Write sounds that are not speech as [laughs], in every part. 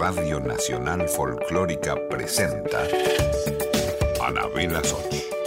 Radio Nacional Folclórica presenta Anabela Soch.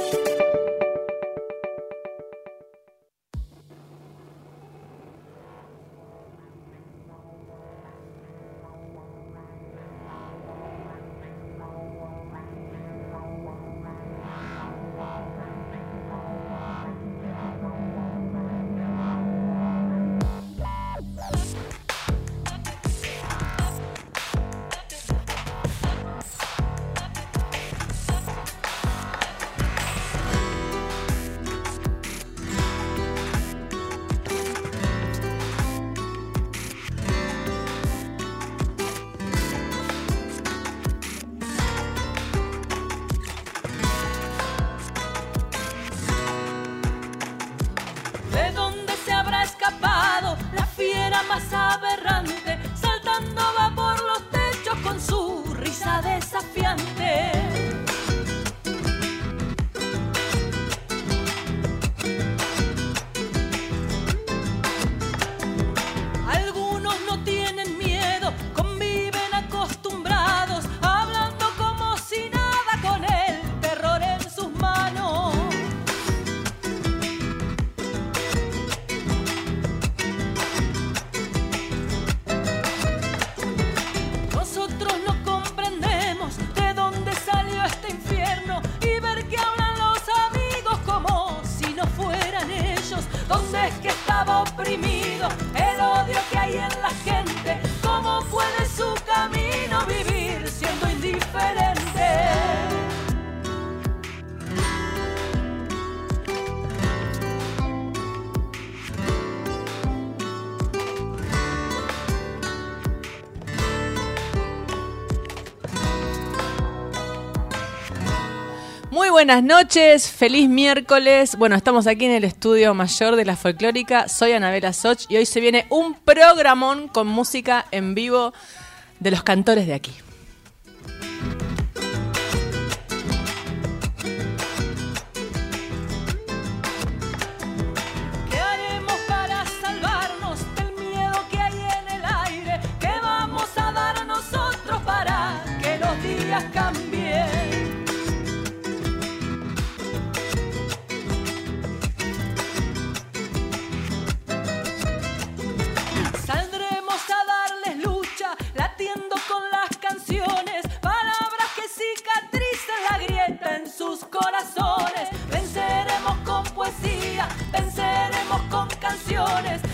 있어. buenas noches, feliz miércoles. Bueno, estamos aquí en el estudio mayor de la folclórica. Soy Anabela Soch y hoy se viene un programón con música en vivo de los cantores de aquí. canciones.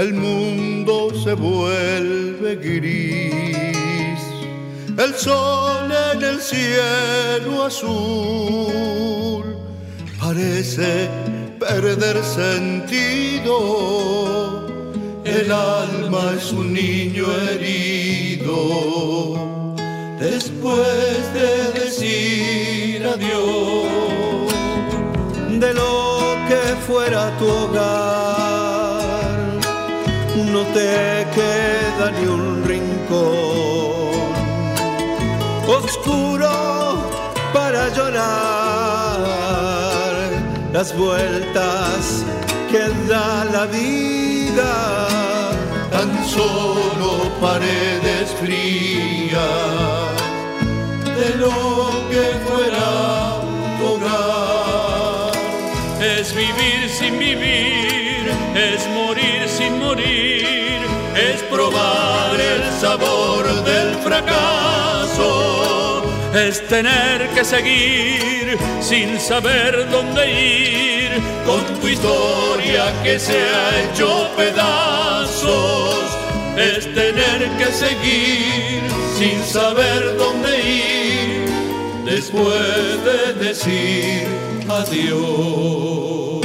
el mundo se vuelve gris, el sol en el cielo azul parece perder sentido, el alma es un niño herido. Después de decir adiós de lo que fuera tu hogar no te queda ni un rincón oscuro para llorar. Las vueltas que da la vida, tan solo paredes frías de lo que fuera hogar, es vivir sin vivir es morir sin morir, es probar el sabor del fracaso, es tener que seguir sin saber dónde ir, con tu historia que se ha hecho pedazos, es tener que seguir sin saber dónde ir, después de decir adiós.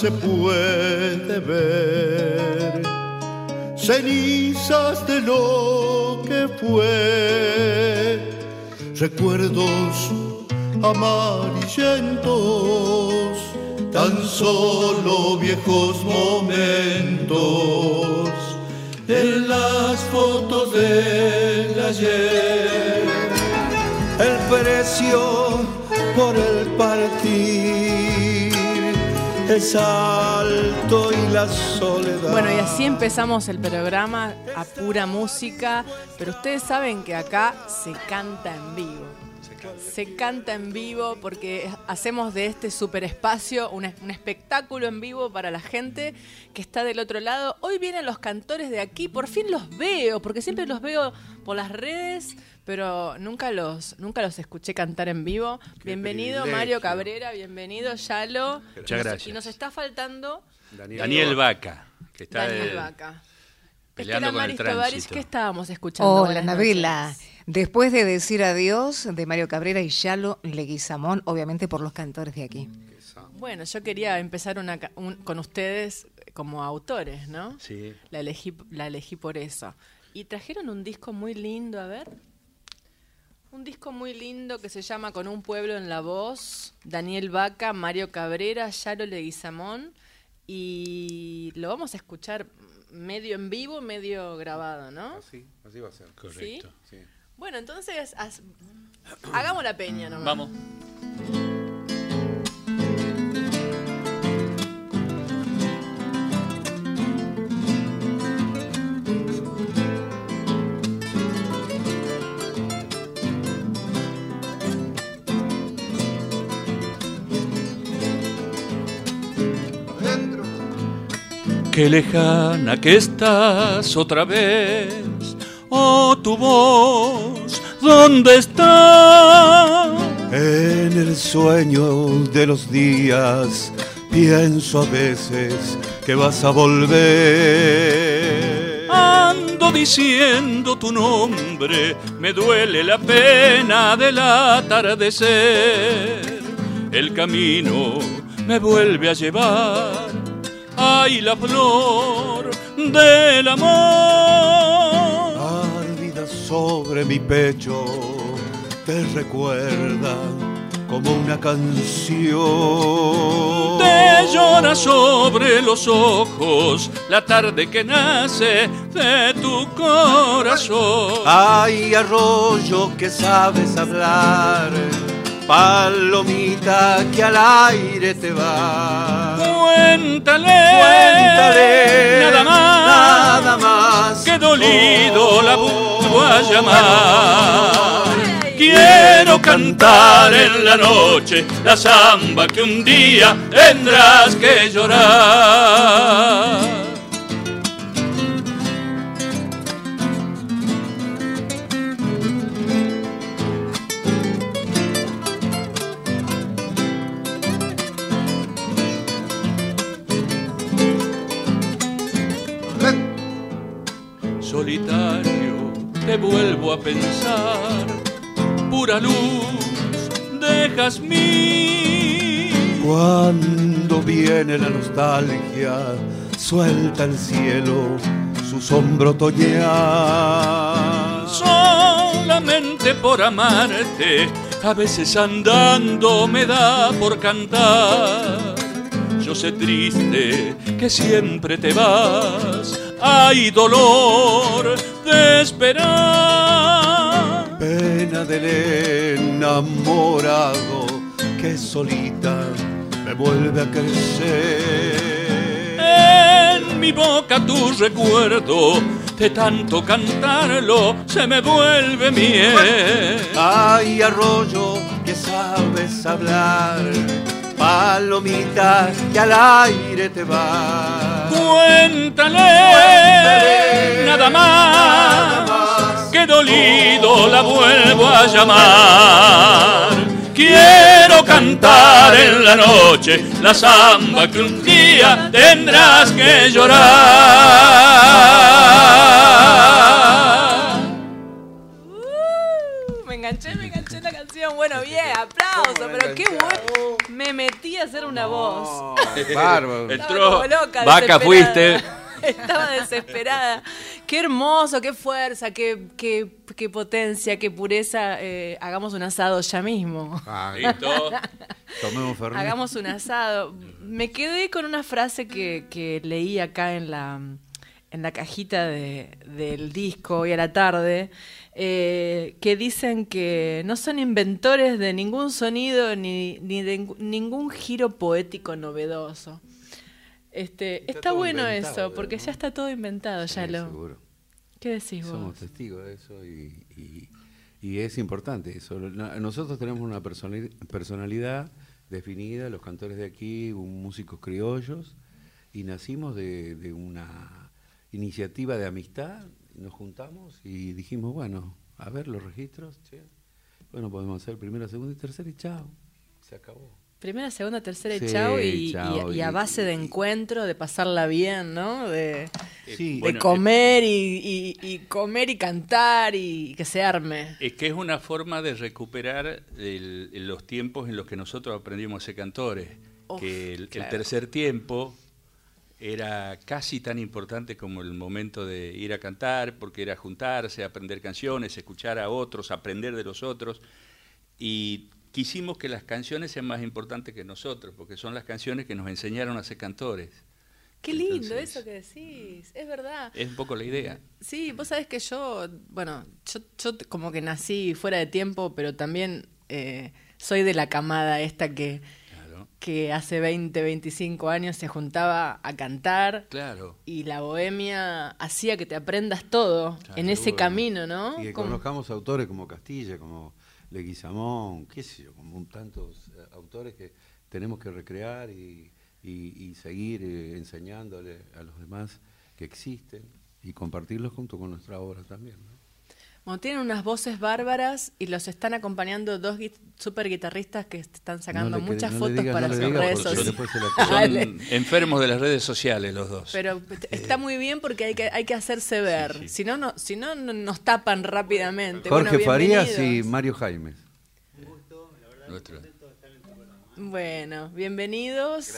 Se puede ver cenizas de lo que fue, recuerdos amarillentos, tan solo viejos momentos en las fotos del ayer. El precio y la soledad. Bueno, y así empezamos el programa a pura música, pero ustedes saben que acá se canta en vivo. Se canta en vivo porque hacemos de este super espacio un, un, espectáculo en vivo para la gente que está del otro lado. Hoy vienen los cantores de aquí, por fin los veo, porque siempre los veo por las redes, pero nunca los, nunca los escuché cantar en vivo. bienvenido Mario Cabrera, bienvenido Yalo. Muchas gracias. Y nos está faltando Daniel, Vaca, que está Daniel Vaca. peleando con el tránsito. ¿Qué estábamos escuchando? Hola, Nabela. Después de decir adiós de Mario Cabrera y Yalo Leguizamón, obviamente por los cantores de aquí. Bueno, yo quería empezar una, un, con ustedes como autores, ¿no? Sí. La elegí, la elegí por eso. Y trajeron un disco muy lindo, a ver. Un disco muy lindo que se llama Con un pueblo en la voz, Daniel Vaca, Mario Cabrera, Yaro Leguizamón, y lo vamos a escuchar medio en vivo, medio grabado, ¿no? Así, así va a ser. Correcto. ¿Sí? Bueno, entonces haz, hagamos la peña nomás. Vamos. Qué lejana que estás otra vez, oh tu voz, ¿dónde está? En el sueño de los días pienso a veces que vas a volver. Ando diciendo tu nombre, me duele la pena del atardecer. El camino me vuelve a llevar ay la flor del amor. Ardida sobre mi pecho, te recuerda como una canción. Te llora sobre los ojos la tarde que nace de tu corazón. Ay, arroyo que sabes hablar palomita que al aire te va. Cuéntale, Cuéntale nada más, nada más. que dolido Oh, la vuelvo a llamar. Quiero cantar en la noche la samba que un día tendrás que llorar. Vuelvo a pensar, pura luz de jazmín. Cuando viene la nostalgia, suelta el cielo su sombra otoñal. Solamente por amarte, a veces andando me da por cantar. Yo sé triste que siempre te vas, hay dolor de esperar. Pena del enamorado que solita me vuelve a crecer. En mi boca tu recuerdo, de tanto cantarlo, se me vuelve miel. Ay, arroyo que sabes hablar, palomita que al aire te va. Cuéntale, nada, más, que dolido la vuelvo a llamar. Quiero cantar en la noche la samba que un día tendrás que llorar. Uh, me enganché, me Bueno, bien, aplauso, pero qué bueno. Me metí a hacer una voz. Bárbaro. [laughs] Entró, como loca, vaca fuiste. [laughs] Estaba desesperada. Qué hermoso, qué fuerza, qué, qué, qué potencia, qué pureza. Eh, hagamos un asado ya mismo. Ay, [laughs] Listo. tomemos. Hagamos un asado. Me quedé con una frase que, que leí acá en la, en la cajita de- del disco hoy a la tarde, eh, que dicen que no son inventores de ningún sonido ni, ni de ningún giro poético novedoso. Este, está, bueno eso, porque ¿no? ya está todo inventado, ya Sí, lo. seguro. ¿Qué decís Somos vos? testigos de eso y, y- y es importante eso. No- Nosotros tenemos una personali- personalidad definida, los cantores de aquí, músicos criollos, y nacimos de, de una iniciativa de amistad, nos juntamos y dijimos, bueno, a ver los registros, che. bueno, podemos hacer primera, segunda y tercera y chao, se acabó. Primera, segunda, tercera y Sí, chao, y, chao, y- y a y- base de y- encuentro, de pasarla bien, ¿no? De, Sí, de Bueno, comer y, y- y comer y cantar y que se arme. Es que es una forma de recuperar el- los tiempos en los que nosotros aprendimos a ser cantores. Uf, que el, el claro. tercer tiempo era casi tan importante como el momento de ir a cantar, porque era juntarse, aprender canciones, escuchar a otros, aprender de los otros. Y quisimos que las canciones sean más importantes que nosotros, porque son las canciones que nos enseñaron a ser cantores. Qué lindo eso que decís, es verdad. Es un poco la idea. Sí, vos sabés que yo, bueno, yo, yo como que nací fuera de tiempo, pero también eh, soy de la camada esta que, Claro. que hace 20, 25 años se juntaba a cantar. Claro. Y la bohemia hacía que te aprendas todo Claro, en ese camino, ¿no? Y que conozcamos autores como Castilla, como Leguizamón, qué sé yo, como un tantos eh, autores que tenemos que recrear y, y- y seguir eh, enseñándole a los demás que existen y compartirlos junto con nuestra obra también. ¿no? Bueno, tienen unas voces bárbaras y los están acompañando dos gui- super guitarristas que están sacando No muchas no fotos para no sus redes sociales. la- [laughs] Son enfermos de las redes sociales los dos. Pero está muy bien porque hay que, hay que hacerse ver. Si no, no, si no, no- nos tapan rápidamente. Jorge Bueno, Farías y. Mario Jaimes. Nuestro. Bueno, bienvenidos.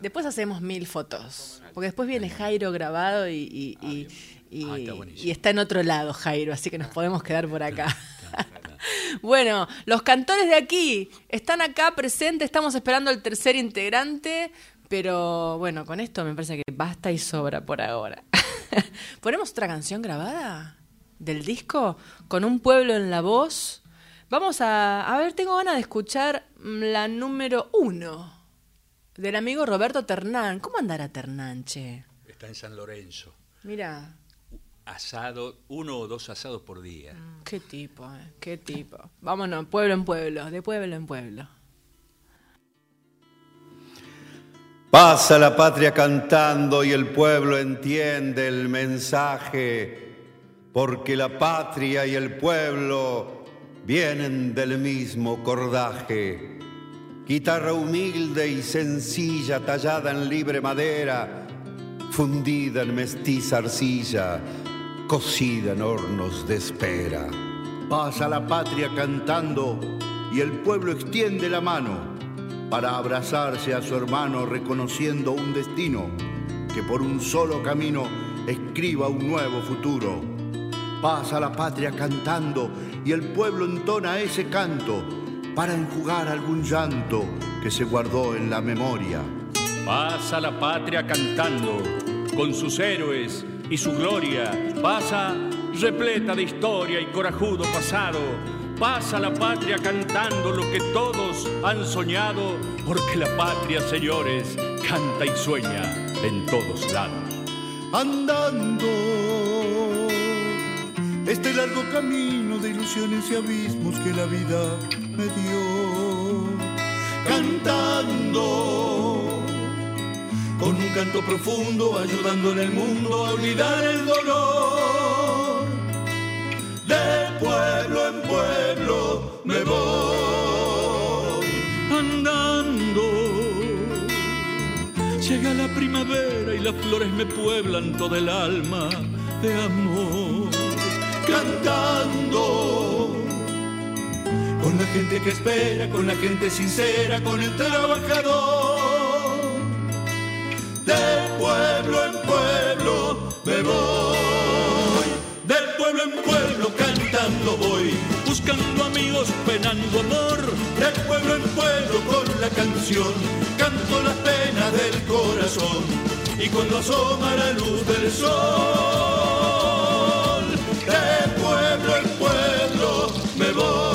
Después hacemos mil fotos. Porque después viene Jairo grabado y, y, y- y- Ah, está buenísimo. y está en otro lado, Jairo, así que nos podemos quedar por acá. [laughs] bueno, los cantores de aquí están acá presentes, estamos esperando al tercer integrante, pero bueno, con esto me parece que basta y sobra por ahora. [laughs] ¿Ponemos otra canción grabada del disco? Con un pueblo en la voz. Vamos a... A ver, tengo ganas de escuchar mm, la número uno del amigo Roberto Ternán. ¿Cómo andará Ternán, che? Está en San Lorenzo. Mira, Asado, uno o dos asados por día. qué tipo, eh, qué tipo. Vámonos, pueblo en pueblo, de pueblo en pueblo. Pasa la patria cantando y el pueblo entiende el mensaje, porque la patria y el pueblo vienen del mismo cordaje. Guitarra humilde y sencilla, tallada en libre madera, fundida en mestiza arcilla, cocida en hornos de espera. Pasa la patria cantando y el pueblo extiende la mano para abrazarse a su hermano reconociendo un destino que por un solo camino escriba un nuevo futuro. Pasa la patria cantando y el pueblo entona ese canto para enjugar algún llanto que se guardó en la memoria. Pasa la patria cantando, con sus héroes y su gloria. Pasa repleta de historia y corajudo pasado. Pasa la patria cantando lo que todos han soñado, porque la patria, señores, canta y sueña en todos lados. andando este largo camino de ilusiones y abismos que la vida me dio. Cantando con un canto profundo, ayudando en el mundo a olvidar el dolor. De pueblo en pueblo me voy andando. Llega la primavera y las flores me pueblan todo el alma de amor. Cantando con la gente que espera, con la gente sincera, con el trabajador. Me voy, del pueblo en pueblo cantando voy, buscando amigos, penando amor. De pueblo en pueblo con la canción, canto las penas del corazón. Y cuando asoma la luz del sol, de pueblo en pueblo me voy.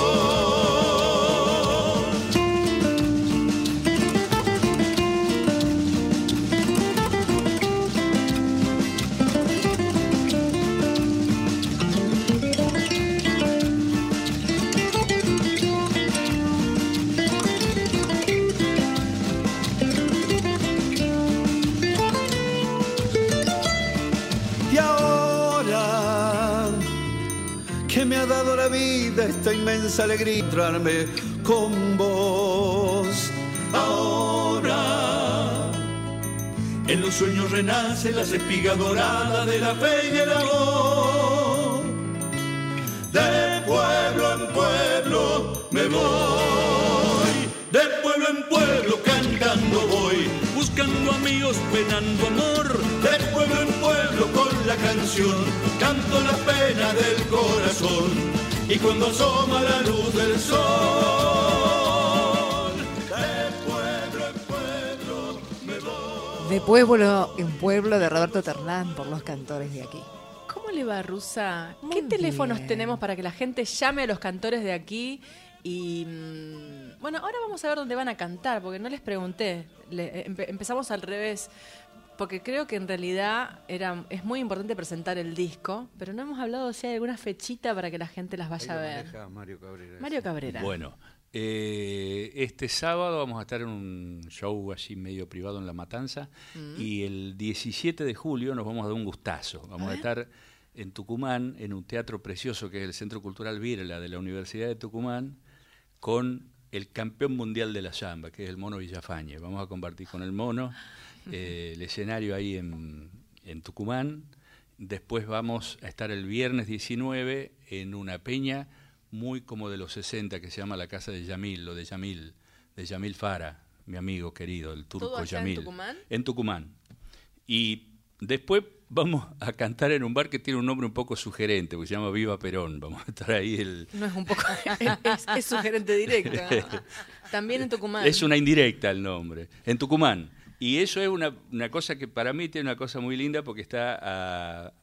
Esta inmensa alegría encontrarme con vos. Ahora en los sueños renace la espiga dorada de la fe y el amor. De pueblo en pueblo me voy, de pueblo en pueblo cantando voy, buscando amigos, penando amor. De pueblo en pueblo con la canción, canto la pena del corazón. Y cuando asoma la luz del sol, de pueblo en pueblo me voy. De pueblo en pueblo de Roberto Ternán por los cantores de aquí. ¿Cómo le va, Rusa? Muy ¿Qué teléfonos bien. tenemos para que la gente llame a los cantores de aquí? Y mm, bueno, ahora vamos a ver dónde van a cantar, porque no les pregunté. Le- empe- empezamos al revés, porque creo que en realidad era, es muy importante presentar el disco, pero no hemos hablado si hay alguna fechita para que la gente las vaya a ver. Mario Cabrera. Mario Cabrera. Bueno, eh, este sábado vamos a estar en un show así medio privado en La Matanza Mm. y el 17 de julio nos vamos a dar un gustazo. Vamos a, estar en Tucumán, en un teatro precioso que es el Centro Cultural Virla de la Universidad de Tucumán, con el campeón mundial de la samba, que es el mono Villafañe. Vamos a compartir con el mono eh, el escenario ahí en, en Tucumán. Después vamos a estar el viernes 19 en una peña muy como de los 60 que se llama la Casa de Yamil, o de Yamil, de Yamil Fara, mi amigo querido, el turco ¿Todo allá en Yamil. Tucumán? En Tucumán. Y después vamos a cantar en un bar que tiene un nombre un poco sugerente, porque se llama Viva Perón. Vamos a estar ahí el... No es un poco. [laughs] es sugerente directa. [laughs] También en Tucumán. Es una indirecta el nombre, en Tucumán. Y eso es una, una cosa que para mí tiene una cosa muy linda porque está a,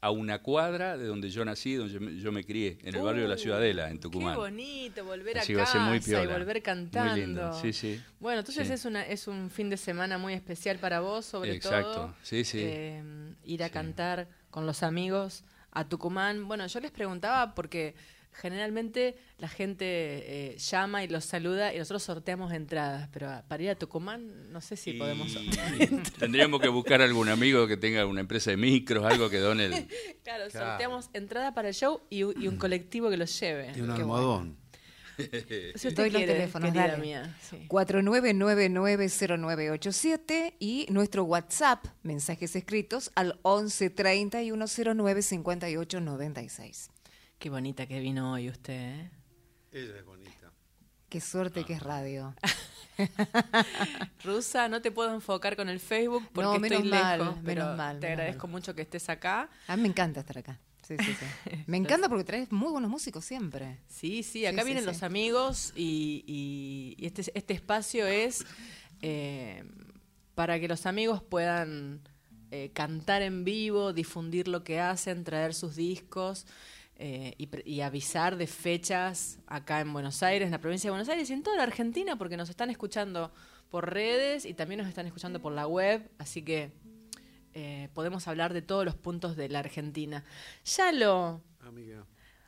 a una cuadra de donde yo nací, donde yo me, yo me crié, en el barrio de la Uh, Ciudadela, en Tucumán. Qué bonito volver Así a va a casa ser muy y volver Muy cantando. lindo, sí, sí. Bueno, entonces Sí. es una es un fin de semana muy especial para vos, sobre Exacto, todo. sí, sí. eh, ir a cantar con los amigos a Tucumán. Bueno, yo les preguntaba porque generalmente la gente eh, llama y los saluda y nosotros sorteamos entradas, pero a- para ir a Tucumán no sé si Y podemos [laughs] sortear. Tendríamos que buscar algún amigo que tenga una empresa de micros, algo que done el... [laughs] Claro, sorteamos entrada para el show y, un- y un colectivo que los lleve. Y un almohadón. [laughs] Si usted Doy los quiere, teléfonos, querida dale. mía. Sí. 49990987 y nuestro WhatsApp, mensajes escritos al 11 3109 5896. Qué bonita que vino hoy usted, ¿eh? Ella es bonita. Qué suerte que es radio. [laughs] Rusa, no te puedo enfocar con el Facebook porque No, estoy menos mal, lejos, pero menos mal, te menos agradezco mal. mucho que estés acá. A mí me encanta estar acá. Sí, sí, sí. [laughs] Me encanta porque traes muy buenos músicos siempre. Sí, sí, acá sí, vienen sí. los amigos y, y- y este, este espacio es eh, para que los amigos puedan eh, cantar en vivo, difundir lo que hacen, traer sus discos eh, y, y avisar de fechas acá en Buenos Aires, en la provincia de Buenos Aires y en toda la Argentina, porque nos están escuchando por redes y también nos están escuchando por la web, así que eh, podemos hablar de todos los puntos de la Argentina. Yalo, Amiga.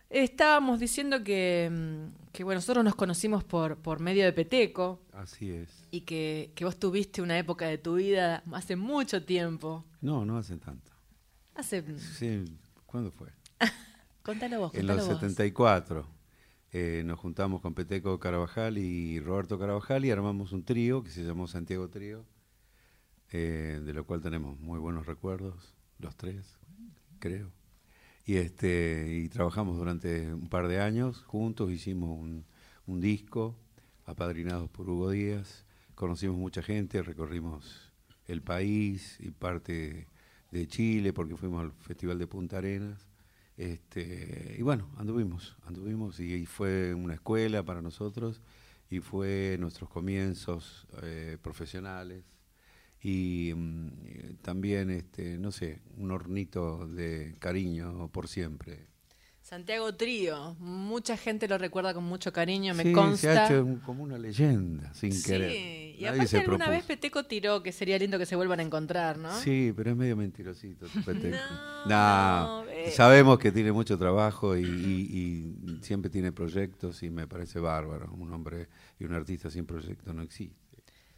Estábamos diciendo que, mm, que, bueno, nosotros nos conocimos por, por medio de Peteco Así es. y que, que vos tuviste una época de tu vida hace mucho tiempo. No, no hace tanto. Hace... Sí, ¿cuándo fue? [laughs] Contalo vos, En los vos. 74 eh, nos juntamos con Peteco Carabajal y Roberto Carabajal y armamos un trío que se llamó Santiago Trío, eh, de lo cual tenemos muy buenos recuerdos, los tres, creo. Y, este, y trabajamos durante un par de años juntos, hicimos un, un disco, apadrinados por Hugo Díaz, conocimos mucha gente, recorrimos el país y parte de Chile porque fuimos al Festival de Punta Arenas. Este, y bueno, anduvimos, anduvimos y, y fue una escuela para nosotros y fue nuestros comienzos eh, profesionales y mm, eh, también, este, no sé, un hornito de cariño por siempre. Santiago Trío, mucha gente lo recuerda con mucho cariño, me Sí, consta. se ha hecho un- como una leyenda, sin Sí, querer. y Nadie aparte alguna propuso. vez Peteco tiró que sería lindo que se vuelvan a encontrar, ¿no? Sí, pero es medio mentirosito. Peteco. [laughs] No, Nah, no, ve. sabemos que tiene mucho trabajo y, y- y siempre tiene proyectos y me parece bárbaro. Un hombre y un artista sin proyecto no existe.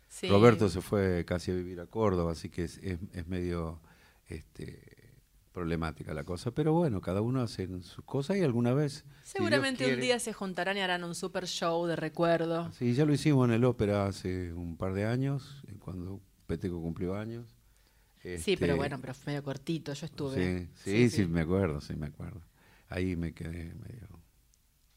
Sí. Roberto se fue casi a vivir a Córdoba, así que es, es- es medio este, problemática la cosa. Pero bueno, cada uno hace sus cosas y alguna vez. si Seguramente un día se juntarán y harán un super show de recuerdo. Sí, ya lo hicimos en el ópera hace un par de años, eh, cuando Peteco cumplió años. Sí, pero Este, bueno, pero fue medio cortito, yo estuve. Sí, sí, sí, me acuerdo, sí, me acuerdo. Ahí me quedé medio.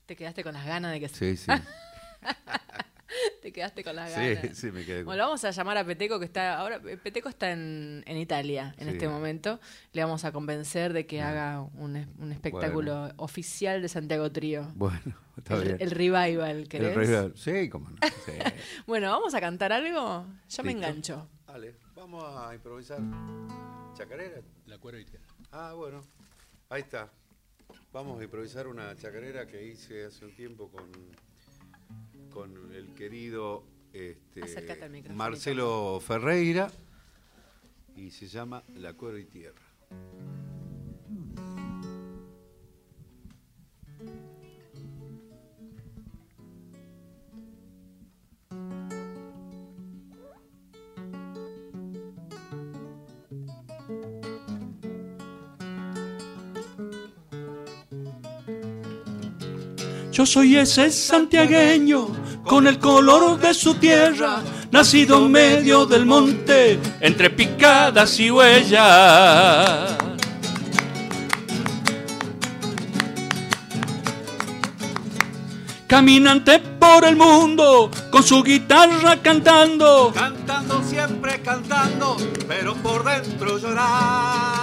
Te quedaste con las ganas de que Sí, sí. [laughs] te quedaste con las ganas. sí, sí, me quedé. con- Bueno, vamos a llamar a Peteco que está ahora Peteco está en, en Italia en Sí. este momento. Le vamos a convencer de que haga un, un espectáculo oficial de Santiago Trío. Bueno, [laughs] está El, bien. el revival, El ¿querés? revival. Sí, cómo no. Sí. [laughs] Bueno, vamos a cantar algo. Yo me engancho. Dale, vamos a improvisar. ¿Chacarera? La cuero y tierra. Ah, bueno. Ahí está. Vamos a improvisar una chacarera que hice hace un tiempo con, con el querido este. Marcelo Ferreira y se llama La Cuero y Tierra. Yo soy ese santiagueño con el color de su tierra, nacido en medio del monte, entre picadas y huellas. Caminante por el mundo, con su guitarra cantando, Cantando siempre cantando, pero por dentro llorando.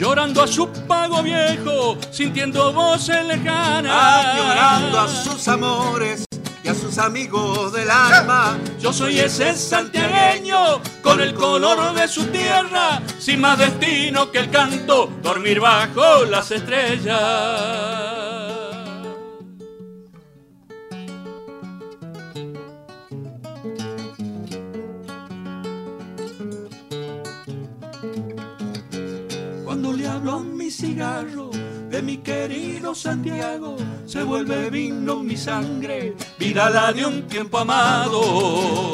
Llorando a su pago viejo, sintiendo voces lejanas. Añorando a sus amores y a sus amigos del alma. Yo soy ese santiagueño con el color de su tierra, sin más destino que el canto, dormir bajo las estrellas. Cuando le hablo a mi cigarro de mi querido Santiago, se vuelve vino mi sangre, vida la de un tiempo amado.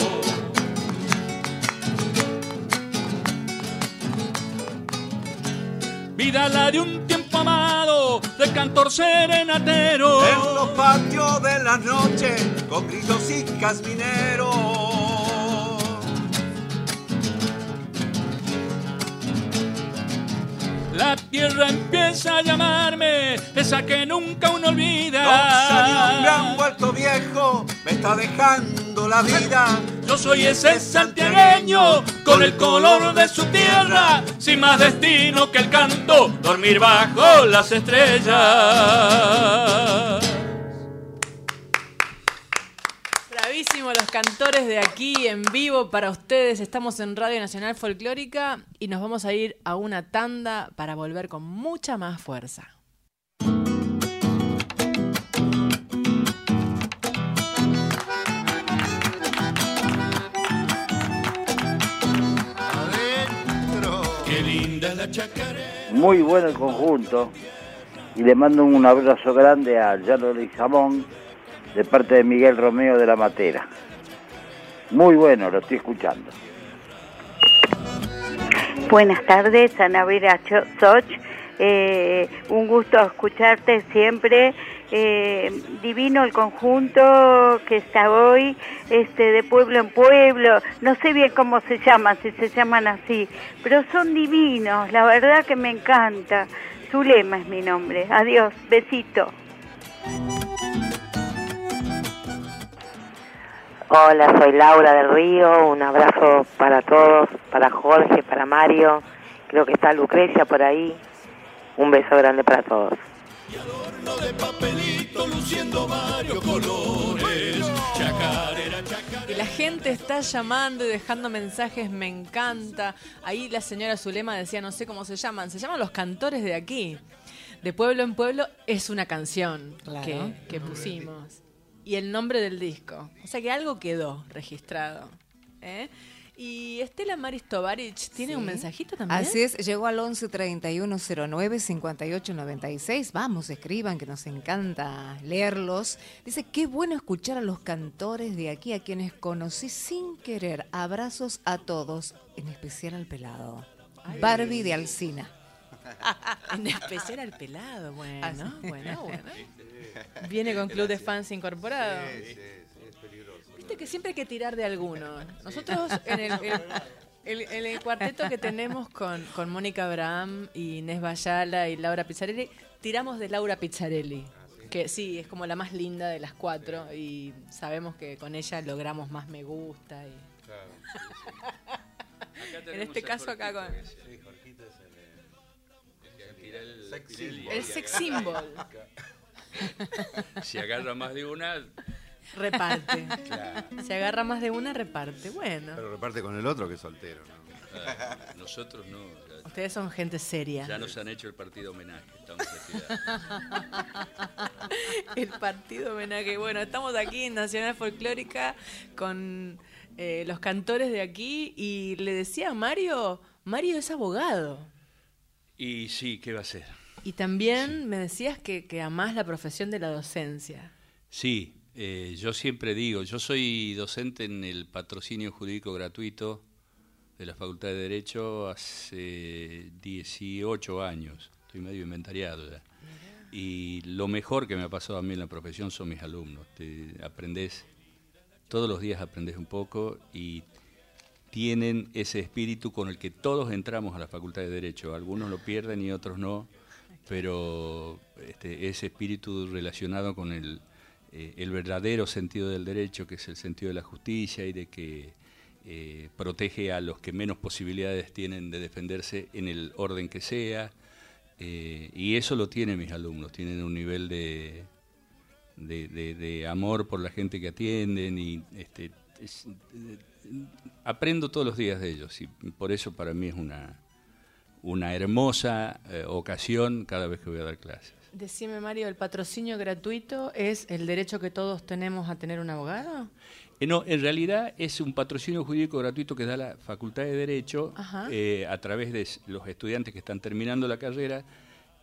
Vida la de un tiempo amado, de cantor serenatero. En los patios de la noche, con grillos y casmineros. Tierra empieza a llamarme, esa que nunca uno olvida. Me han vuelto viejo, me está dejando la vida. Yo soy ese santiagueño con el color de su tierra, sin más destino que el canto, dormir bajo las estrellas. Cantores de aquí en vivo para ustedes. Estamos en Radio Nacional Folclórica y nos vamos a ir a una tanda para volver con mucha más fuerza. Muy bueno el conjunto. Y le mando un abrazo grande a Llano Samón de parte de Miguel Romeo de la Matera. Muy bueno, lo estoy escuchando. Buenas tardes, Ana Vera Soch. Eh, un gusto escucharte siempre. Eh, divino el conjunto que está hoy, este, de pueblo en pueblo. No sé bien cómo se llaman, si se llaman así, pero son divinos. La verdad que me encanta. Zulema es mi nombre. Adiós, besito. Hola, soy Laura del Río, un abrazo para todos, para Jorge, para Mario, creo que está Lucrecia por ahí, un beso grande para todos. Y la gente está llamando y dejando mensajes, me encanta. Ahí la señora Zulema decía, no sé cómo se llaman, se llaman los cantores de aquí. De pueblo en pueblo es una canción que, que pusimos y el nombre del disco. O sea que algo quedó registrado. ¿eh? Y Estela Maris Tovarich tiene un mensajito también. Así es, llegó al 11 31 09 58 96. Vamos, escriban, que nos encanta leerlos. Dice: Qué bueno escuchar a los cantores de aquí, a quienes conocí sin querer. Abrazos a todos, en especial al pelado. Barbie de Alcina. [laughs] en especial al pelado, bueno, bueno, bueno. [laughs] Viene con club de fans incorporado. Sí, sí, es peligroso. Viste que siempre hay que tirar de alguno. Nosotros en el, el, cuarteto que tenemos con, con Mónica Abraham y Inés Bayala y Laura Pizzarelli, tiramos de Laura Pizzarelli. Que sí, es como la más linda de las cuatro y sabemos que con ella logramos más me gusta. Y... en este caso acá con... El, el sex symbol. Si agarra más de una, reparte. Si agarra más de una, reparte. Bueno. Pero reparte con el otro que es soltero, ah, nosotros no. Ustedes son gente seria. Ya nos han hecho el partido homenaje. [laughs] el partido homenaje. Bueno, estamos aquí en Nacional Folclórica con eh, los cantores de aquí y le decía a Mario, Mario es abogado. Y sí, ¿qué va a ser? Y también me decías que, que, amás la profesión de la docencia. Sí, eh, yo siempre digo, yo soy docente en el patrocinio jurídico gratuito de la Facultad de Derecho hace 18 años, estoy medio inventariado ya. Y lo mejor que me ha pasado a mí en la profesión son mis alumnos. Te aprendes, todos los días aprendes un poco y tienen ese espíritu con el que todos entramos a la Facultad de Derecho. Algunos lo pierden y otros no pero este, ese espíritu relacionado con el, eh, el, verdadero sentido del derecho, que es el sentido de la justicia y de que eh, protege a los que menos posibilidades tienen de defenderse en el orden que sea. Eh, y eso lo tienen mis alumnos, tienen un nivel de, de, amor por la gente que atienden y este, aprendo todos los días de ellos y por eso para mí es una, una hermosa eh, ocasión cada vez que voy a dar clases. Decime, Mario, ¿el patrocinio gratuito es el derecho que todos tenemos a tener un abogado? Eh, no, en realidad es un patrocinio jurídico gratuito que da la Facultad de Derecho eh, a través de los estudiantes que están terminando la carrera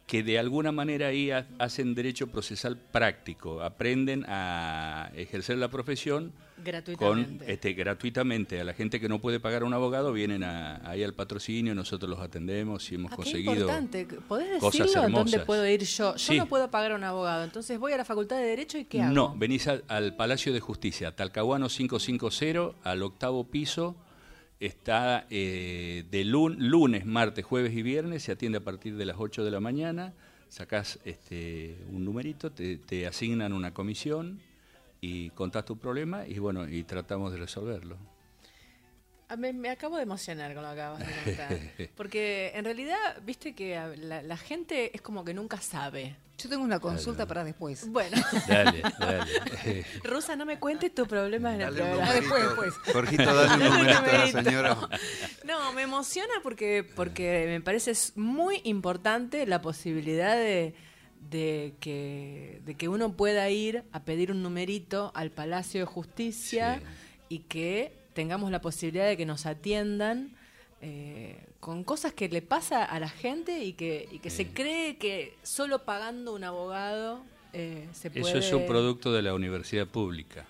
que de alguna manera ahí hacen derecho procesal práctico, aprenden a ejercer la profesión gratuitamente. Con, este, gratuitamente. A la gente que no puede pagar un abogado vienen ahí al patrocinio, nosotros los atendemos y hemos ah, conseguido. importante. ¿Podés decirlo dónde puedo ir yo? Yo no puedo pagar un abogado, entonces voy a la Facultad de Derecho y ¿qué hago? No, venís al Palacio de Justicia, Talcahuano 550, al octavo piso está eh, de lunes, martes, jueves y viernes, se atiende a partir de las 8 de la mañana, sacás este, un numerito, te, asignan una comisión y contás tu problema y bueno, y tratamos de resolverlo. Ah, me, acabo de emocionar con lo que acabas de contar. [laughs] Porque en realidad, viste que la, gente es como que nunca sabe. Yo tengo una consulta para después. Bueno. [laughs] Dale, dale. [laughs] Rusa, no me cuentes tus problemas en el programa. Ah, después, después. Jorgito, dale un numerito a la señora. No, me emociona porque, porque me parece muy importante la posibilidad de, de, que, de que uno pueda ir a pedir un numerito al Palacio de Justicia y que tengamos la posibilidad de que nos atiendan eh, con cosas que le pasa a la gente y que, y que se cree que solo pagando un abogado eh, se puede... Eso es un producto de la universidad pública.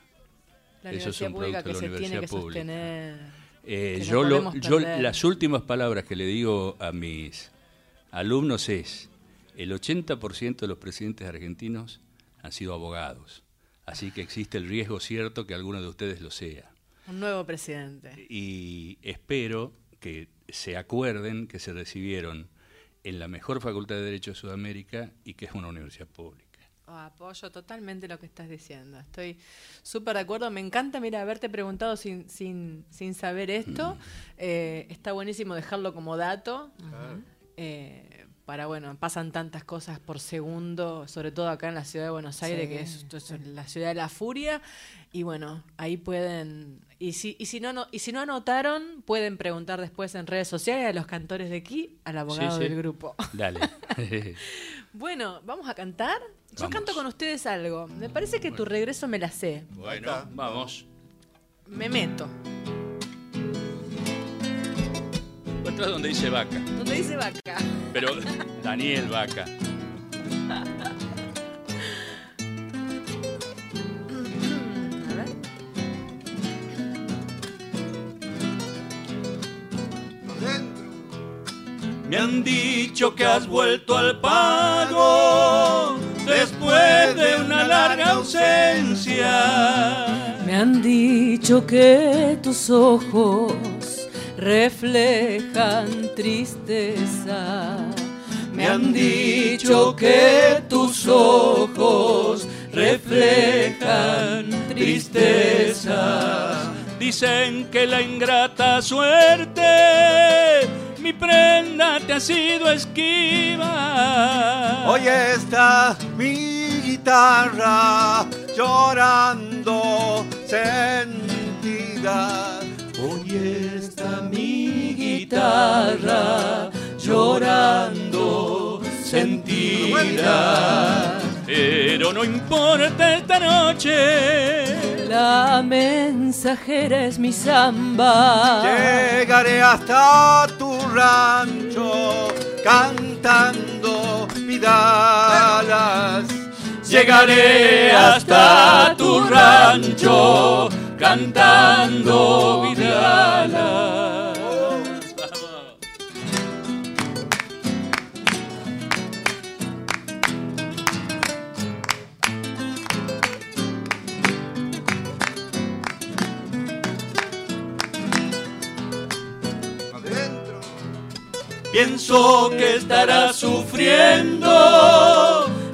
la Eso es un pública producto que de la se tiene universidad que pública. sostener. Eh, que yo, lo- yo las últimas palabras que le digo a mis alumnos es, el 80% de los presidentes argentinos han sido abogados, así que existe el riesgo cierto que alguno de ustedes lo sea. Un nuevo presidente. Y espero que se acuerden que se recibieron en la mejor facultad de Derecho de Sudamérica y que es una universidad pública. Oh, apoyo totalmente lo que estás diciendo. Estoy súper de acuerdo. Me encanta, mira, haberte preguntado sin, sin, sin saber esto. Eh, está buenísimo dejarlo como dato. Eh, para, bueno, pasan tantas cosas por segundo, sobre todo acá en la ciudad de Buenos Aires, Sí. que es, esto es la ciudad de la furia. Y bueno, ahí pueden. Y si, y si, no, no, y si no anotaron, pueden preguntar después en redes sociales a los cantores de aquí, al abogado Sí, sí. del grupo. Dale. [laughs] Bueno, ¿vamos a cantar? Yo Vamos. canto con ustedes algo. Me parece que tu regreso me la sé. bueno, vamos. Me meto. Otra donde dice vaca. Donde dice vaca. Pero Daniel Vaca. Me han dicho que has vuelto al pago después de una larga ausencia. Me han dicho que tus ojos reflejan tristeza. Me han dicho que tus ojos reflejan tristeza. Dicen que la ingrata suerte, mi prenda te ha sido esquiva. Hoy está mi guitarra llorando sentida. Hoy sentida. Pero no importa esta noche. La mensajera es mi samba. Llegaré hasta tu rancho cantando vidalas. Llegaré hasta tu rancho cantando vidalas. Pienso que estarás sufriendo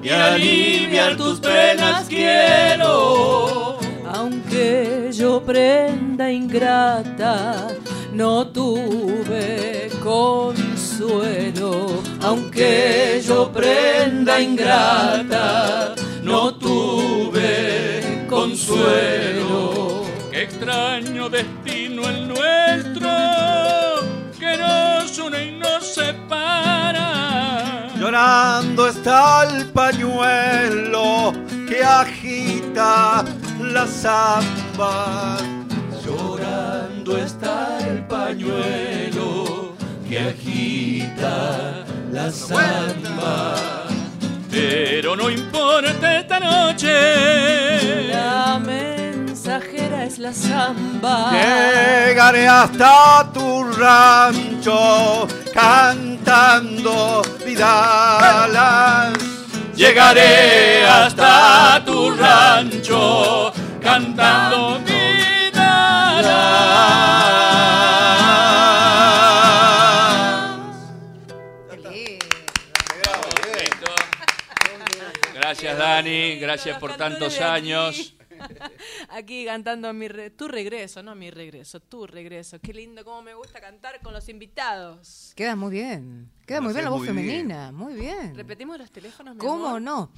y aliviar tus penas quiero. Aunque yo prenda ingrata, no tuve consuelo. Aunque yo prenda ingrata, no tuve consuelo. Qué extraño destino el nuestro, que nos une y nos separa. Llorando está el pañuelo que agita la samba. Llorando está el pañuelo que agita la samba. Pero no importa esta noche. La mensajera es la samba. Llegaré hasta tu rancho cantando vidalas. Llegaré hasta tu rancho cantando Gracias Dani, gracias por tantos años. [laughs] Aquí cantando mi re- tu regreso, no mi regreso, tu regreso. Qué lindo, cómo me gusta cantar con los invitados. Queda muy bien. Queda muy bien la voz muy bien. femenina. Muy bien. Repetimos los teléfonos, mi ¿Cómo amor? no?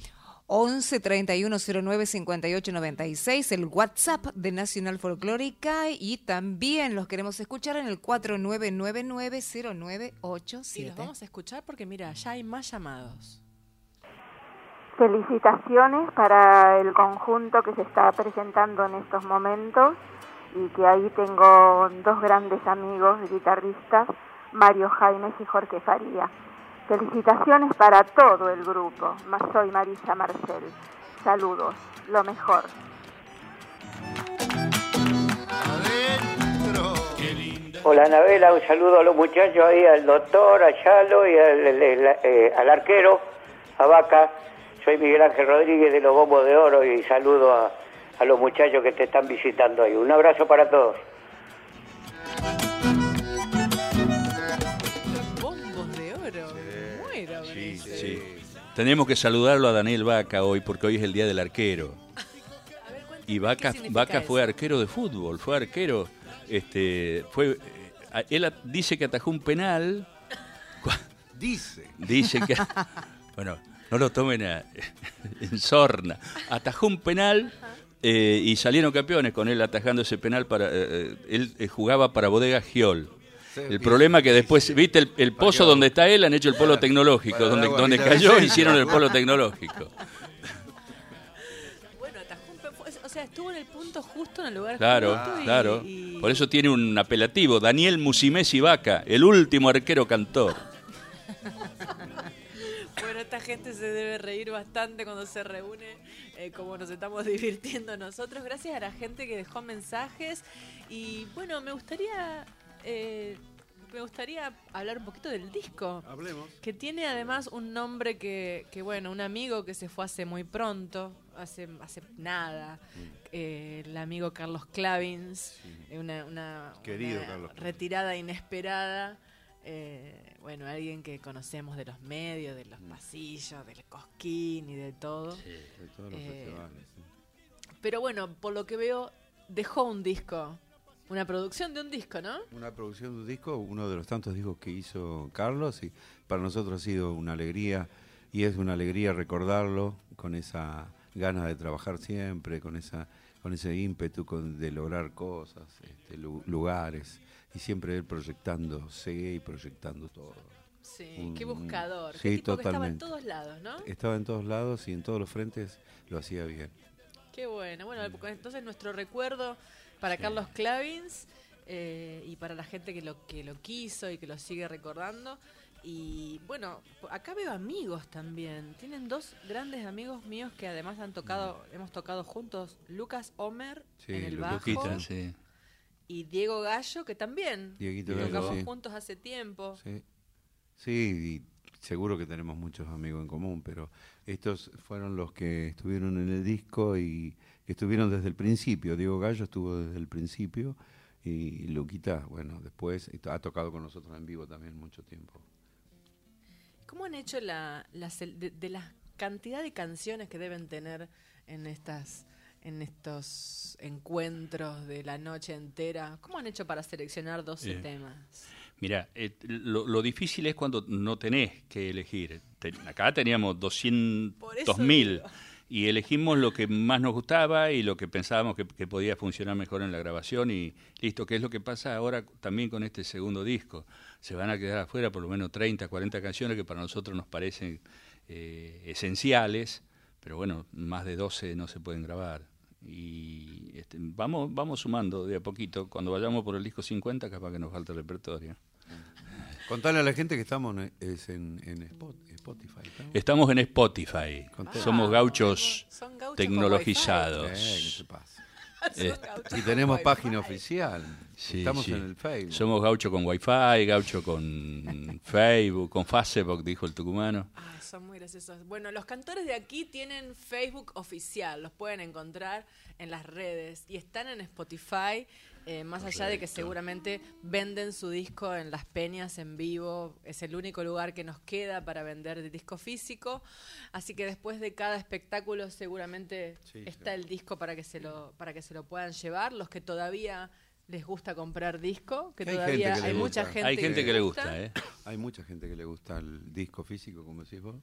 11 31 09 58 96, el WhatsApp de Nacional Folclórica y también los queremos escuchar en el 4999 Y los 0987. vamos a escuchar porque mira, ya hay más llamados. Felicitaciones para el conjunto que se está presentando en estos momentos y que ahí tengo dos grandes amigos guitarristas Mario Jaimes y Jorge Faría. Felicitaciones para todo el grupo. Soy Marisa Marcel. Saludos, lo mejor. Hola Anabela, un saludo a los muchachos ahí, al doctor, a Yalo y eh, al arquero, a Vaca. Soy Miguel Ángel Rodríguez de los Bombos de Oro y saludo a, a los muchachos que te están visitando ahí. Un abrazo para todos. Bombos de oro. Muero Sí, sí. Tenemos que saludarlo a Daniel Vaca hoy porque hoy es el día del arquero. [laughs] Y Vaca, Vaca fue arquero de fútbol, fue arquero, este, fue, eh, él dice que atajó un penal. [laughs] Dice. Dice que, [laughs] bueno, no lo tomen a- [laughs] en sorna. Atajó un penal eh, y salieron campeones con él atajando ese penal para, eh, eh, él eh, jugaba para Bodega Giol. El problema que después, viste, el, el pozo donde está él han hecho el polo tecnológico, para donde, donde cayó hicieron el polo tecnológico. [laughs] Bueno, atajó un o sea, estuvo en el punto justo, en el lugar Claro, justo. y- claro. y- Por eso tiene un apelativo, Daniel Musimesi Vaca, el último arquero cantor. [laughs] Esta gente se debe reír bastante cuando se reúne, eh, como nos estamos [laughs] divirtiendo nosotros. Gracias a la gente que dejó mensajes. Y bueno, me gustaría, eh, me gustaría hablar un poquito del disco. Hablemos. Que tiene además un nombre que, que, bueno, un amigo que se fue hace muy pronto, hace, hace nada. eh, el amigo Carlos Clavins, eh, una, una- Querido una Carlos retirada inesperada. eh, bueno, alguien que conocemos de los medios, de los pasillos, del cosquín y de todo. De todos los Eh, festivales. sí. Pero bueno, por lo que veo, dejó un disco, una producción de un disco, ¿no? Una producción de un disco, uno de los tantos discos que hizo Carlos y para nosotros ha sido una alegría y es una alegría recordarlo con esa ganas de trabajar siempre, con esa con ese ímpetu con- de lograr cosas, este, lu- lugares y siempre él proyectándose y proyectando todo. Sí, Un- qué buscador. sí, qué tipo que estaba en totalmente. todos lados, ¿no? Estaba en todos lados y en todos los frentes lo hacía bien. Qué bueno. Bueno, entonces nuestro recuerdo para Carlos Clavins eh, y para la gente que lo, que lo quiso y que lo sigue recordando. Y bueno, acá veo amigos también. Tienen dos grandes amigos míos que además han tocado, hemos tocado juntos, Lucas Homer Sí, en el bajo Luquita, sí. Y Diego Gallo que también Dieguito Gallo, tocamos sí. juntos hace tiempo. Sí. Sí, y seguro que tenemos muchos amigos en común, pero estos fueron los que estuvieron en el disco y que estuvieron desde el principio. Diego Gallo estuvo desde el principio y Luquita, bueno, después ha tocado con nosotros en vivo también mucho tiempo. ¿Cómo han hecho la, la de, de la cantidad de canciones que deben tener en estas en estos encuentros de la noche entera? ¿Cómo han hecho para seleccionar 12 Eh, temas? Mira, eh, lo, lo difícil es cuando no tenés que elegir. Te- acá teníamos Por 200 eso mil digo. y elegimos lo que más nos gustaba y lo que pensábamos que, que podía funcionar mejor en la grabación y listo, que es lo que pasa ahora también con este segundo disco. Se van a quedar afuera por lo menos 30, 40 canciones que para nosotros nos parecen eh, esenciales, pero bueno, más de 12 no se pueden grabar. Y este, vamos, vamos sumando de a poquito. Cuando vayamos por el disco 50, capaz que nos falta repertorio. Contale a la gente que estamos en, es en, en Spot- Spotify. ¿estamos? Estamos en Spotify. Contale. Somos gauchos Son gauchos tecnologizados. Eh, ¿qué te pasa? Eh, Y tenemos página oficial. sí, Estamos sí. en el Facebook. Somos gaucho con Wi-Fi, gaucho con [laughs] Facebook, con Facebook, dijo el tucumano. Ah, son muy graciosos. Bueno, los cantores de aquí tienen Facebook oficial, los pueden encontrar en las redes y están en Spotify, eh, más allá de que seguramente venden su disco en las peñas en vivo, es el único lugar que nos queda para vender el disco físico, así que después de cada espectáculo seguramente Sí, está el disco para que se lo para que se lo puedan llevar, los que todavía les gusta comprar disco, que Hay gente todavía que le hay gusta. mucha gente Hay gente que le gusta, ¿eh? Hay mucha gente que le gusta el disco físico, como decís vos,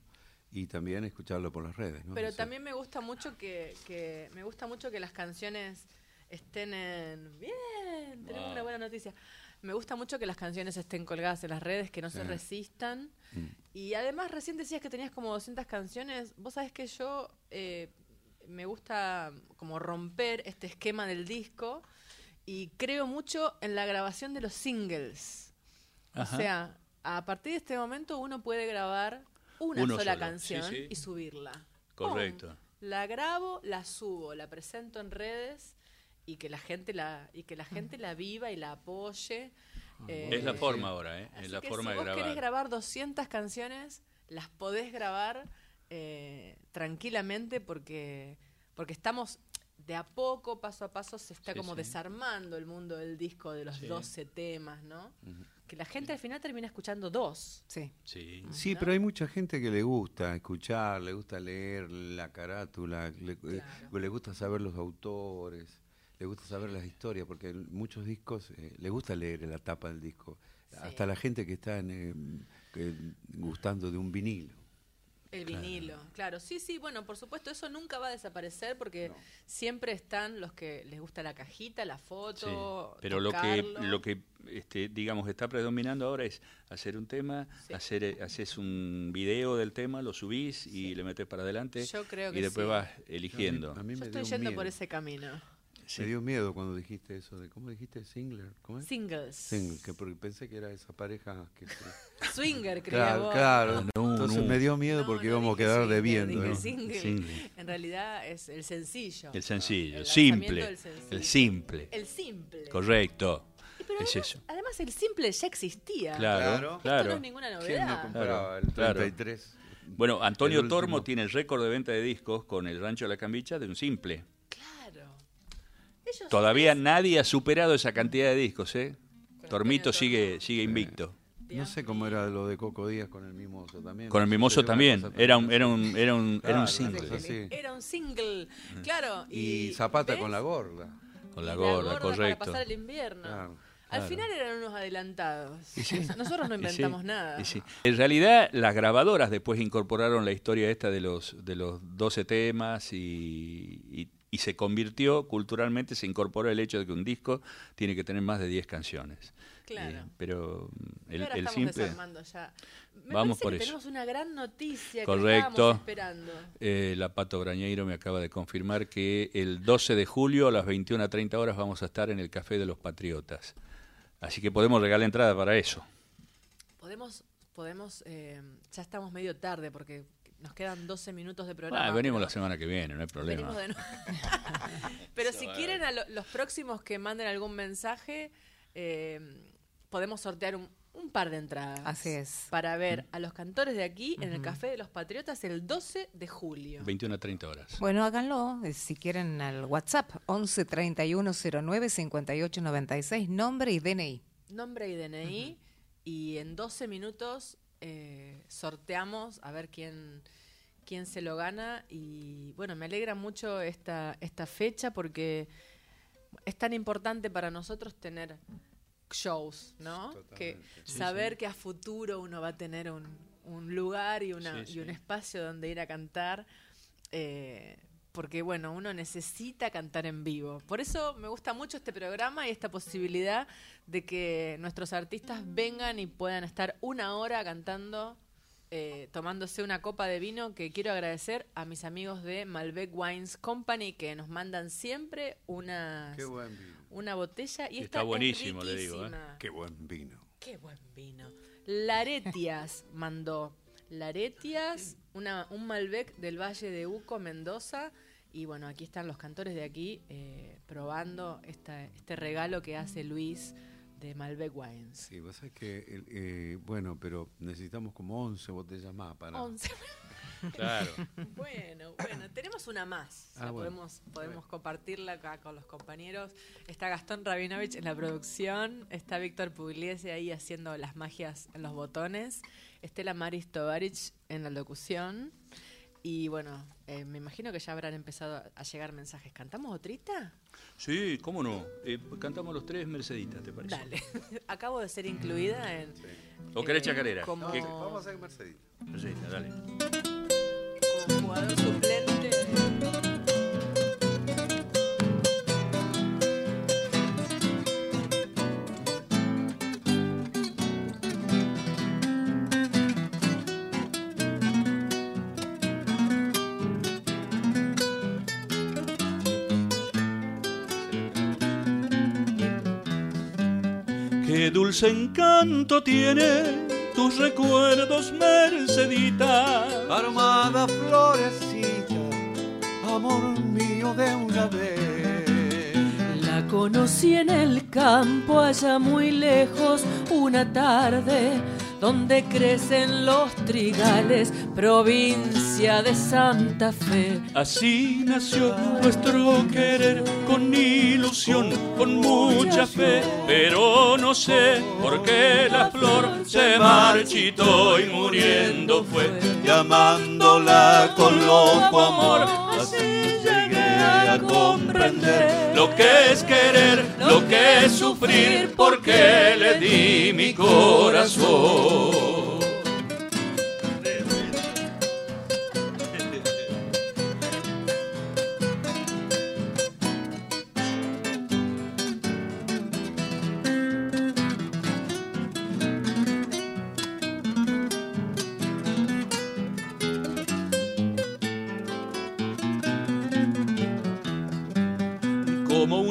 y también escucharlo por las redes. ¿no? Pero Eso. también me gusta mucho que, que me gusta mucho que las canciones estén en bien, tenemos una buena noticia. Me gusta mucho que las canciones estén colgadas en las redes, que no se resistan. Mm. Y además recién decías que tenías como 200 canciones. Vos sabés que yo eh, me gusta como romper este esquema del disco y creo mucho en la grabación de los singles. Ajá. O sea, a partir de este momento uno puede grabar una Uno sola solo, canción sí, sí. y subirla. Correcto. ¡Pum! La grabo, la subo, la presento en redes y que la gente la y que la gente la viva y la apoye. Eh, Es la forma ahora, ¿eh? Es la que forma si de vos querés grabar. grabar 200 canciones, las podés grabar eh, tranquilamente porque porque estamos de a poco, paso a paso, se está Sí, como sí. desarmando el mundo del disco de los Sí. 12 temas, ¿no? Que la gente al final termina escuchando dos. Sí. Sí. Sí, pero hay mucha gente que le gusta escuchar, le gusta leer la carátula, le, eh, le gusta saber los autores, le gusta saber las historias, porque en muchos discos eh, le gusta leer la tapa del disco. Hasta la gente que está en, eh, que- gustando de un vinilo. El vinilo, claro. Sí, sí, bueno, por supuesto, eso nunca va a desaparecer porque siempre están los que les gusta la cajita, la Sí, foto. pero lo que lo que este, digamos está predominando ahora es hacer un tema, hacer eh, haces un video del tema, lo subís y le metes para adelante Yo creo y que después sí. vas eligiendo. A mí Yo me estoy yendo miedo. por ese camino. Me dio miedo cuando dijiste eso de, ¿cómo dijiste? Singler, ¿cómo es? Singles. Single, que porque pensé que era esa pareja que... [laughs] Swinger, creía Claro, vos. claro. No, Entonces no. me dio miedo porque no íbamos a quedar swinger, debiendo. dije ¿no? single. Single. En realidad es el sencillo. El sencillo, El simple, del sencillo. el simple, El simple. correcto, Pero es además, eso. además el simple ya existía. Claro, Esto claro. no es ninguna ¿Quién novedad. no compraba Claro, el claro. 33? Bueno, Antonio El. Tormo tiene el récord de venta de discos con el Rancho de la Cambicha de un simple. Ellos Todavía nadie ha superado esa cantidad de discos, ¿eh? Tormito sigue sigue invicto. No sé cómo era lo de Coco Díaz con el mimoso también. Con el Mimoso también. Era un, era un, era un, era un single. Era un single, claro. Y, Y Zapata ¿ves? con la gorda. Con la gorda, Para correcto. pasar el invierno. Claro, Al claro. final eran unos adelantados. Sí. [laughs] Nosotros no Y sí, inventamos nada. y sí. En realidad, las grabadoras después incorporaron la historia esta de los, de los 12 temas y, y- y se convirtió, culturalmente, se incorporó el hecho de que un disco tiene que tener más de 10 canciones. Claro. Eh, pero mm, el, ahora el estamos simple... desarmando ya. Me Vamos por que eso. tenemos una gran noticia que Correcto. estábamos esperando. Eh, la Pato Brañeiro me acaba de confirmar que el 12 de julio a las 21 a 30 horas vamos a estar en el Café de los Patriotas. Así que podemos regalar entrada para eso. Podemos, podemos, eh, ya estamos medio tarde porque nos quedan 12 minutos de programa. Ah, venimos la semana que viene, no hay problema. Venimos de nuevo. [laughs] Pero si quieren a lo- los próximos que manden algún mensaje, eh, podemos sortear un, un par de entradas. Así es. Para ver a los cantores de aquí en el Café de los Patriotas el 12 de julio. 21 a 30 horas. Bueno, háganlo eh, si quieren al WhatsApp 11 31 09 58 96, nombre y DNI. Nombre y DNI. Y en 12 minutos eh, sorteamos a ver quién, quién se lo gana. Y bueno, me alegra mucho esta, esta fecha porque es tan importante para nosotros tener shows, ¿no? Que saber que a futuro uno va a tener un, un lugar y, una, Sí, y un espacio donde ir a cantar. eh, porque bueno, uno necesita cantar en vivo. Por eso me gusta mucho este programa y esta posibilidad de que nuestros artistas vengan y puedan estar una hora cantando, eh, tomándose una copa de vino, que quiero agradecer a mis amigos de Malbec Wines Company que nos mandan siempre unas, Qué buen vino. una botella y Está es buenísimo, le digo, ¿eh? Qué buen vino. Qué buen vino. Laretias mandó. Laretias, una, un Malbec del Valle de Uco, Mendoza. Y bueno, aquí están los cantores de aquí eh, probando esta, este regalo que hace Luis de Malbec Wines. Sí, vos sabés que, el- eh, bueno, pero necesitamos como 11 botellas más para... 11. [laughs] Claro. Bueno, bueno, tenemos una más. Ah, La bueno. podemos podemos compartirla acá con los compañeros. Está Gastón Rabinovich en la producción, está Víctor Pugliese ahí haciendo las magias en los botones, Estela Maris Tovarich en la locución. Y bueno, eh, me imagino que ya habrán empezado a- llegar mensajes. ¿Cantamos otrita? Sí, cómo no. Eh, cantamos los tres Merceditas, ¿te parece? Dale. [laughs] Acabo de ser incluida en. ¿O querés eh, chacarera? Vamos a hacer Mercedes. Mercedita, dale. como jugador suplente. Qué dulce encanto tiene tus recuerdos, Mercedita. Armada florecita, amor mío de una vez. La conocí en el campo allá muy lejos una tarde donde crecen los trigales, provincia de Santa Fe. Así nació nuestro querer con ilusión, con mucha fe, pero no sé por qué la flor se marchitó y muriendo fue, llamándola con loco amor. Así llegué a comprender lo que es querer, lo que es sufrir, porque le di mi corazón.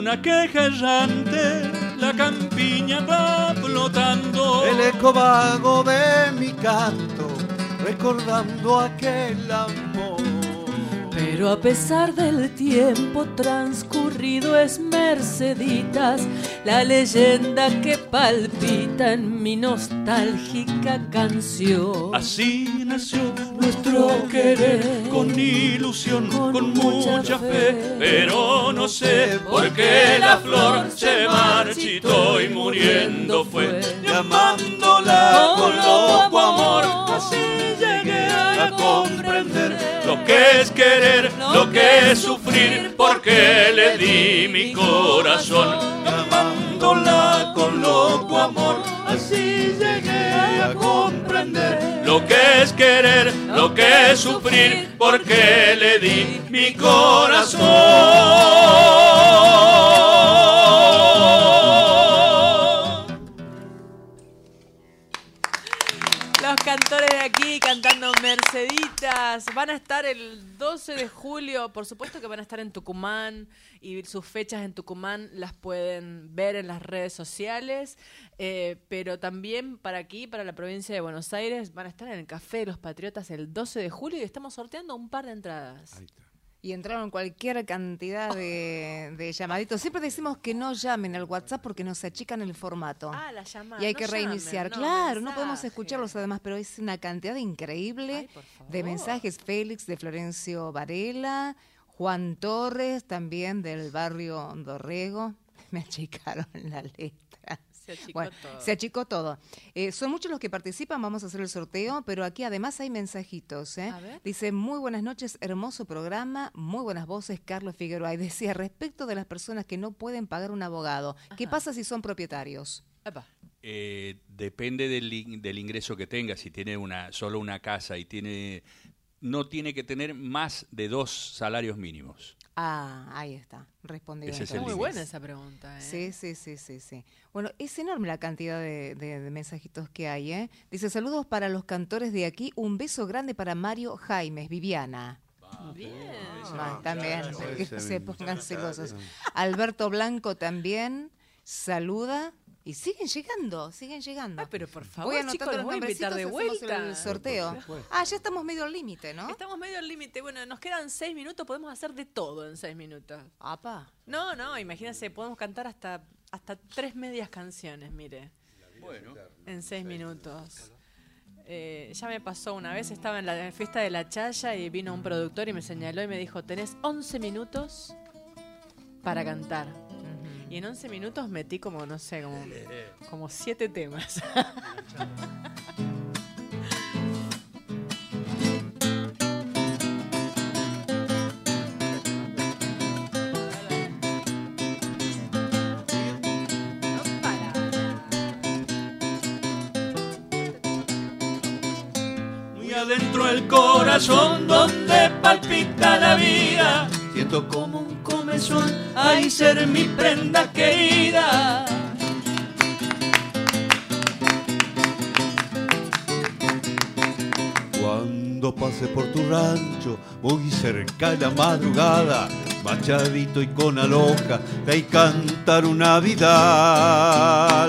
Una queja errante, la campiña va flotando. El eco vago de mi canto, recordando aquel amor. Pero a pesar del tiempo transcurrido es Merceditas, la leyenda que palpita en mi nostálgica canción. Así nació nuestro querer, con ilusión, con, mucha fe, pero no sé por qué la flor se marchitó y muriendo fue, llamándola con loco amor. Así llegué a comprender lo que es querer, lo que es sufrir, porque le di mi corazón, llamándola con loco amor. Así llegué a comprender lo que es querer, lo que es sufrir, porque le di mi corazón. Los cantores de aquí cantando Van a estar el 12 de julio, por supuesto que van a estar en Tucumán y sus fechas en Tucumán las pueden ver en las redes sociales, eh, pero también para aquí, para la provincia de Buenos Aires, van a estar en el Café de los Patriotas el 12 de julio y estamos sorteando un par de entradas. Y entraron cualquier cantidad de, de llamaditos. Siempre decimos que no llamen al WhatsApp porque nos achican el formato. Ah, la llamada. y hay no que llamen, reiniciar. no, claro, no podemos escucharlos además, pero es una cantidad increíble de mensajes. Félix de Florencio Varela, Juan Torres también del barrio Dorrego. [laughs] Me achicaron la letra. Se achicó Bueno, todo. se achicó todo. Eh, son muchos los que participan, vamos a hacer el sorteo, pero aquí además hay mensajitos. ¿eh? A ver. Dice, muy buenas noches, hermoso programa, muy buenas voces, Carlos Figueroa. Y decía, respecto de las personas que no pueden pagar un abogado, ¿qué pasa si son propietarios? Eh, depende del, del ingreso que tenga. Si tiene una solo una casa y tiene no tiene que tener más de dos salarios mínimos. Ah, ahí está, respondido. Es Muy buena esa pregunta. ¿eh? Sí, sí, sí, sí, sí. Bueno, es enorme la cantidad de, de- de mensajitos que hay, ¿eh? Dice, saludos para los cantores de aquí, un beso grande para Mario Jaimes, Viviana. Ah, también, Claro, que se pongan celosos. Alberto Blanco también saluda. Y siguen llegando, siguen llegando. pero por favor, voy anotando chicos, los voy a invitar de vuelta. el sorteo. Ah, ya estamos medio al límite, ¿no? Estamos medio al límite. Bueno, nos quedan seis minutos, podemos hacer de todo en seis minutos. Apa. No, no, imagínense, podemos cantar hasta, hasta tres medias canciones, mire. Bueno. En seis minutos. Eh, ya me pasó una vez, estaba en la fiesta de la Chaya y vino un productor y me señaló y me dijo, tenés 11 minutos para cantar. Y en 11 minutos metí como, no sé, como, como siete temas. Muy adentro del corazón donde palpita la vida. Siento como comezón, ay ser mi prenda querida. Cuando pase por tu rancho, muy cerca la madrugada, machadito y con aloja, de cantar una vida.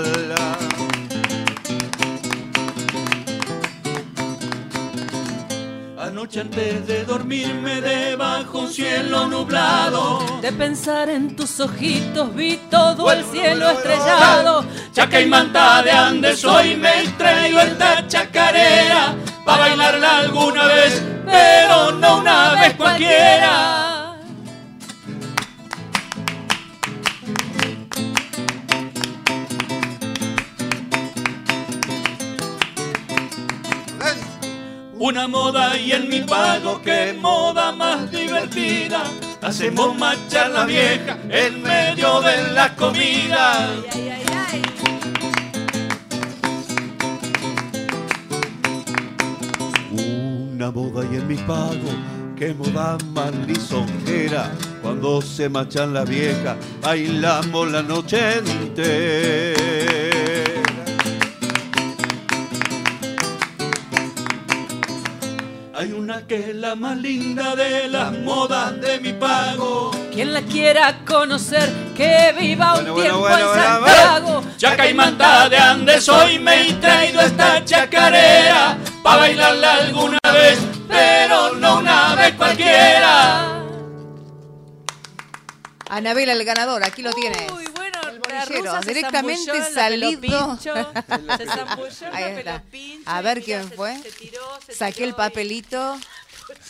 Anoche antes de dormirme debajo un cielo nublado. De pensar en tus ojitos vi todo el cielo estrellado. Chaca y manta de Andes hoy me traigo esta chacarera. Pa' bailarla alguna vez, pero no una vez cualquiera Una moda y en mi pago, que moda más divertida. Hacemos marchar la vieja en medio de la comida. Una moda y en mi pago, que moda más lisonjera. Cuando se machan la vieja, bailamos la noche entera. Una que es la más linda de las modas de mi pago. Quien la quiera conocer, que viva un Bueno, tiempo bueno, en bueno, Santiago. Chaca y manta de Andes, hoy me he traído esta chacarera Pa' bailarla alguna vez, pero no una vez cualquiera Anabela, el ganador, aquí lo tienes. Uy, el se directamente la salido. [laughs] se zambulló Ahí está. A ver quién mira, se- fue. se tiró, se Saqué tiró el papelito. [laughs]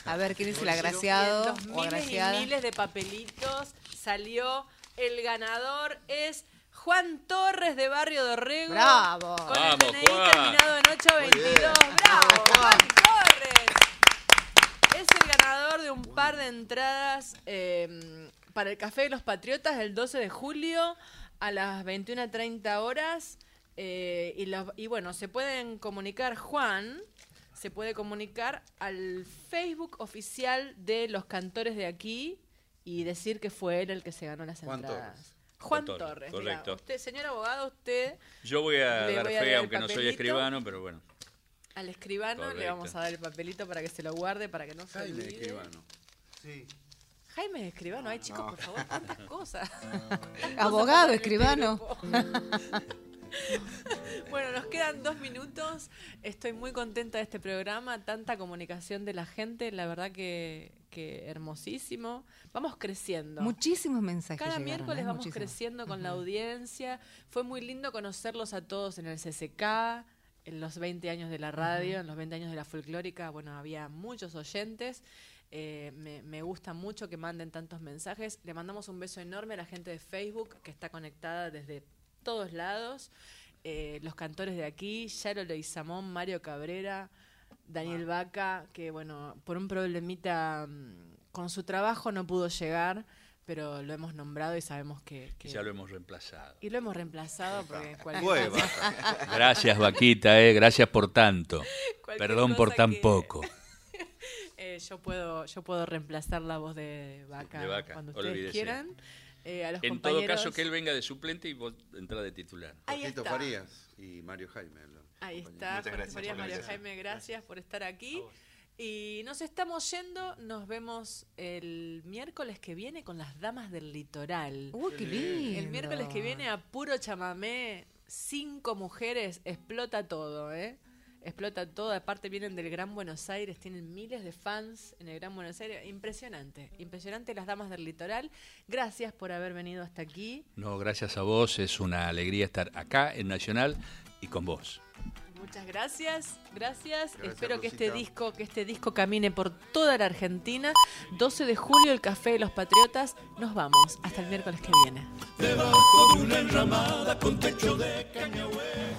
A ver quién es el agraciado Los o miles agraciada. y miles de papelitos salió. El ganador es Juan Torres de Barrio Dorrego. Bravo. Con el Vamos, DNI Juan. terminado en 822. Bravo, Juan Torres. Es el ganador de un par de entradas eh, para el Café de los Patriotas el 12 de julio a las 21.30 horas. Eh, y, los- y bueno, se pueden comunicar, Juan, se puede comunicar al Facebook oficial de los cantores de aquí y decir que fue él el que se ganó las Juan entradas. Torres. Juan Torres, Torres, mira, correcto. usted, señor abogado, usted Yo voy a dar voy a fe, aunque no soy escribano, pero bueno. al escribano le vamos a dar el papelito para que se lo guarde, para que no se olvide. Escribano. Sí. Jaime es escribano, ay chicos, por favor, tantas [laughs] cosas. Abogado, Tantas cosas escribano. [laughs] bueno, nos quedan dos minutos. Estoy muy contenta de este programa, tanta comunicación de la gente, la verdad que, que hermosísimo. Vamos creciendo. Muchísimos mensajes. Cada llegaron, miércoles ¿eh? vamos creciendo con la audiencia. Fue muy lindo conocerlos a todos en el CCK, en los 20 años de la radio, en los 20 años de la folclórica. Bueno, había muchos oyentes. Eh, me, me gusta mucho que manden tantos mensajes. Le mandamos un beso enorme a la gente de Facebook que está conectada desde todos lados. Eh, los cantores de aquí, Yaro Leizamón, Mario Cabrera, Daniel Vaca, que bueno, por un problemita mm, con su trabajo no pudo llegar, pero lo hemos nombrado y sabemos que... que- Ya lo hemos reemplazado. y lo hemos reemplazado porque cualquier [laughs] Gracias, Vaquita, eh, gracias por tanto. [laughs] Perdón por tan que- poco. Eh, yo puedo yo puedo reemplazar la voz de Vaca, De Vaca, cuando ustedes olvídese. quieran. Eh, a los En todo caso, que él venga de suplente y vos entrás de titular. Ahí Jorgito está. Farías y Mario Jaime. Ahí está, Muchas Jorge gracias, Farías, Mario gracias. Jaime, gracias por estar aquí. Y nos estamos yendo, nos vemos el miércoles que viene con las damas del litoral. Uy, qué lindo. El miércoles que viene a puro chamamé, cinco mujeres, explota todo, ¿eh? Explota todo, aparte vienen del Gran Buenos Aires, tienen miles de fans en el Gran Buenos Aires. Impresionante, impresionante las damas del litoral. Gracias por haber venido hasta aquí. No, gracias a vos, es una alegría estar acá en Nacional y con vos. Muchas gracias, gracias. Gracias, Espero que este disco, que este disco camine por toda la Argentina. 12 de julio, el Café de los Patriotas. Nos vamos. Hasta el miércoles que viene. Debajo de una enramada con techo de cañahuel